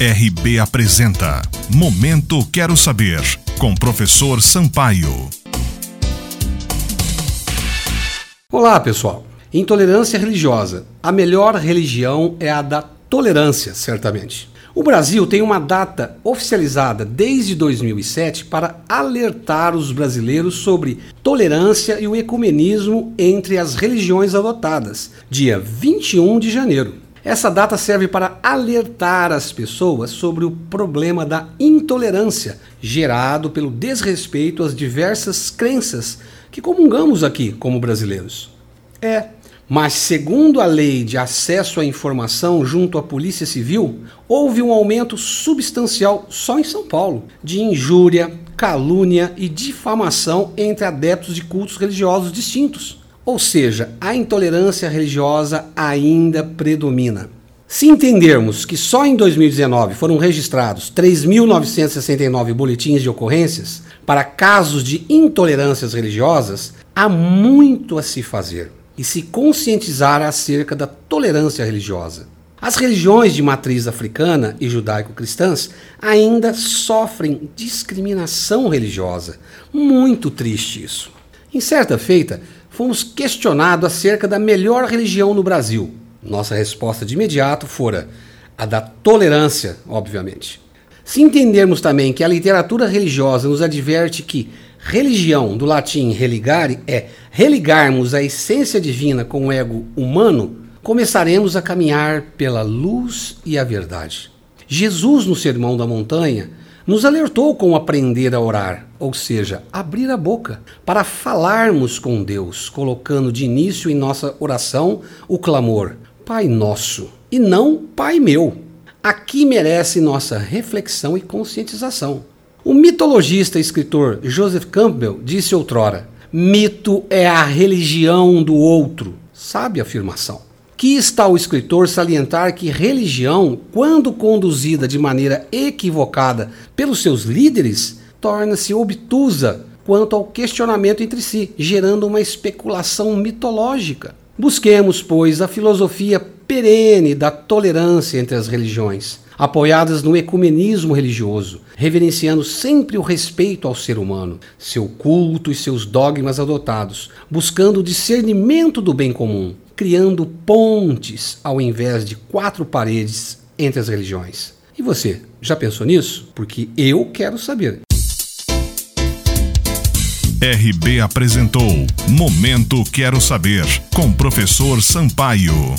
RB apresenta Momento Quero Saber, com professor Sampaio. Olá, pessoal. Intolerância religiosa. A melhor religião é a da tolerância, certamente. O Brasil tem uma data oficializada desde 2007 para alertar os brasileiros sobre tolerância e o ecumenismo entre as religiões adotadas, dia 21 de janeiro. Essa data serve para alertar as pessoas sobre o problema da intolerância gerado pelo desrespeito às diversas crenças que comungamos aqui como brasileiros. É, mas, segundo a lei de acesso à informação junto à Polícia Civil, houve um aumento substancial só em São Paulo de injúria, calúnia e difamação entre adeptos de cultos religiosos distintos. Ou seja, a intolerância religiosa ainda predomina. Se entendermos que só em 2019 foram registrados 3.969 boletins de ocorrências para casos de intolerâncias religiosas, há muito a se fazer e se conscientizar acerca da tolerância religiosa. As religiões de matriz africana e judaico-cristãs ainda sofrem discriminação religiosa. Muito triste isso. Em certa feita, fomos questionados acerca da melhor religião no Brasil. Nossa resposta de imediato fora a da tolerância, obviamente. Se entendermos também que a literatura religiosa nos adverte que Religião, do latim religare, é religarmos a essência divina com o ego humano, começaremos a caminhar pela luz e a verdade. Jesus, no Sermão da Montanha, nos alertou com aprender a orar, ou seja, abrir a boca, para falarmos com Deus, colocando de início em nossa oração o clamor: Pai Nosso, e não Pai Meu. Aqui merece nossa reflexão e conscientização. O mitologista e escritor Joseph Campbell disse outrora: mito é a religião do outro. Sabe a afirmação. Que está o escritor salientar que religião, quando conduzida de maneira equivocada pelos seus líderes, torna-se obtusa quanto ao questionamento entre si, gerando uma especulação mitológica. Busquemos, pois, a filosofia perene da tolerância entre as religiões apoiadas no ecumenismo religioso, reverenciando sempre o respeito ao ser humano, seu culto e seus dogmas adotados, buscando o discernimento do bem comum, criando pontes ao invés de quatro paredes entre as religiões. E você, já pensou nisso? Porque eu quero saber. RB apresentou Momento Quero Saber, com professor Sampaio.